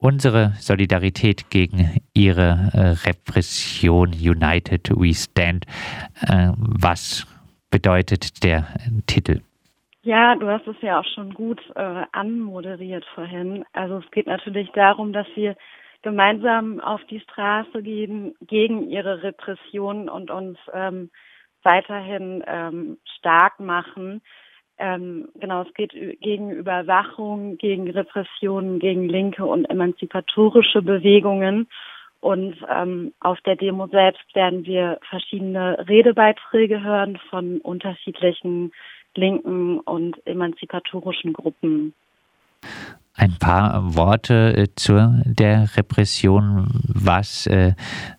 unsere Solidarität gegen ihre äh, Repression. United We Stand. Äh, was bedeutet der Titel? Ja, du hast es ja auch schon gut äh, anmoderiert vorhin. Also es geht natürlich darum, dass wir gemeinsam auf die Straße gehen gegen ihre Repression und uns ähm, weiterhin ähm, stark machen. Ähm, genau, es geht gegen Überwachung, gegen Repressionen, gegen linke und emanzipatorische Bewegungen. Und ähm, auf der Demo selbst werden wir verschiedene Redebeiträge hören von unterschiedlichen linken und emanzipatorischen Gruppen. Ein paar Worte äh, zur der Repression. Was äh,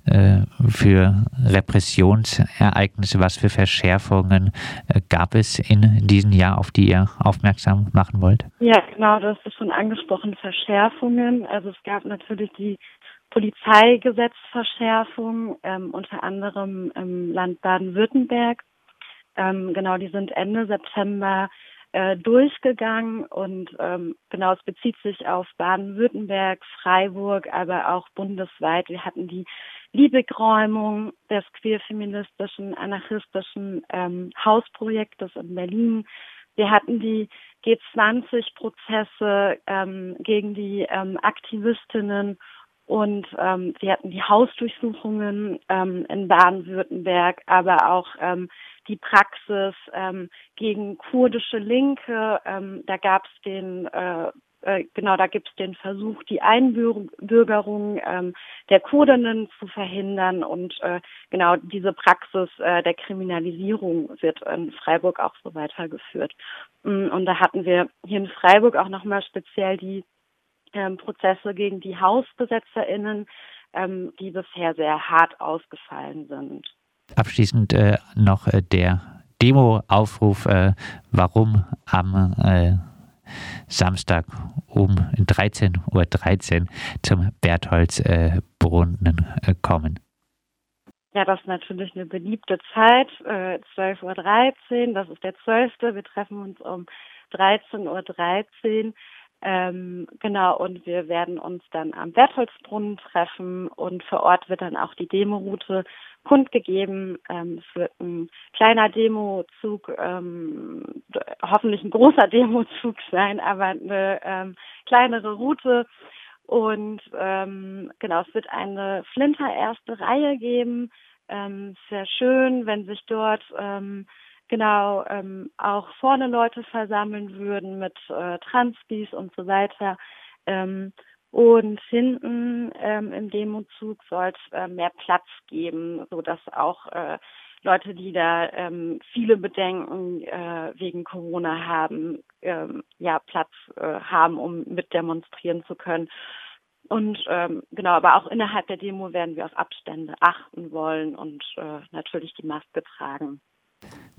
äh, für Repressionsereignisse, was für Verschärfungen äh, gab es in diesem Jahr, auf die ihr aufmerksam machen wollt? Ja, genau, das ist schon angesprochen, Verschärfungen. Also es gab natürlich die Polizeigesetzverschärfung, ähm, unter anderem im Land Baden-Württemberg. Ähm, genau, die sind Ende September äh, durchgegangen und ähm, genau, es bezieht sich auf Baden-Württemberg, Freiburg, aber auch bundesweit. Wir hatten die Liebigräumung des queerfeministischen, anarchistischen ähm, Hausprojektes in Berlin. Wir hatten die G20-Prozesse ähm, gegen die ähm, Aktivistinnen und ähm, wir hatten die Hausdurchsuchungen ähm, in Baden-Württemberg, aber auch ähm, die Praxis ähm, gegen kurdische Linke. Ähm, da gab es den äh, äh, genau, da gibt es den Versuch, die Einbürgerung ähm, der Kurdinnen zu verhindern und äh, genau diese Praxis äh, der Kriminalisierung wird in Freiburg auch so weitergeführt. Mm, und da hatten wir hier in Freiburg auch nochmal speziell die ähm, Prozesse gegen die HausbesetzerInnen, ähm, die bisher sehr hart ausgefallen sind. Abschließend äh, noch äh, der Demo-Aufruf, äh, warum am äh, Samstag um 13.13 Uhr .13 zum Bertholdsbrunnen äh, kommen. Ja, das ist natürlich eine beliebte Zeit, äh, 12.13 Uhr, das ist der 12. Wir treffen uns um 13.13 Uhr. Ähm, genau, und wir werden uns dann am Bertholdsbrunnen treffen und vor Ort wird dann auch die Demoroute kundgegeben. Ähm, es wird ein kleiner Demozug, ähm, hoffentlich ein großer Demozug sein, aber eine ähm, kleinere Route. Und ähm, genau, es wird eine Flinter erste Reihe geben. Ähm, sehr schön, wenn sich dort ähm, genau ähm, auch vorne Leute versammeln würden mit äh, Transpis und so weiter. Ähm, und hinten ähm, im Demozug soll es äh, mehr Platz geben, so dass auch äh, Leute, die da ähm, viele Bedenken äh, wegen Corona haben, ähm, ja Platz äh, haben, um mit demonstrieren zu können. Und ähm, genau, aber auch innerhalb der Demo werden wir auf Abstände achten wollen und äh, natürlich die Maske tragen.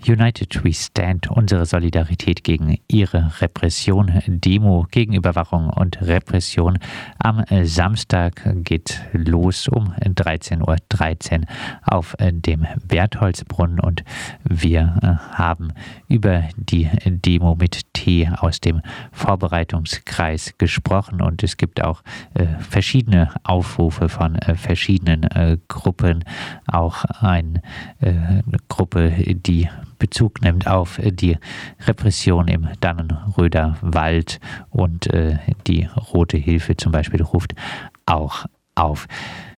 United We Stand, unsere Solidarität gegen ihre Repression, Demo gegen Überwachung und Repression. Am Samstag geht los um 13.13 Uhr .13 auf dem Bertholdsbrunnen und wir äh, haben über die Demo mit T aus dem Vorbereitungskreis gesprochen und es gibt auch äh, verschiedene Aufrufe von äh, verschiedenen Gruppen, auch eine Gruppe, die Bezug nimmt auf äh, die Repression im Dannenröder Wald und äh, die Rote Hilfe zum Beispiel ruft auch auf.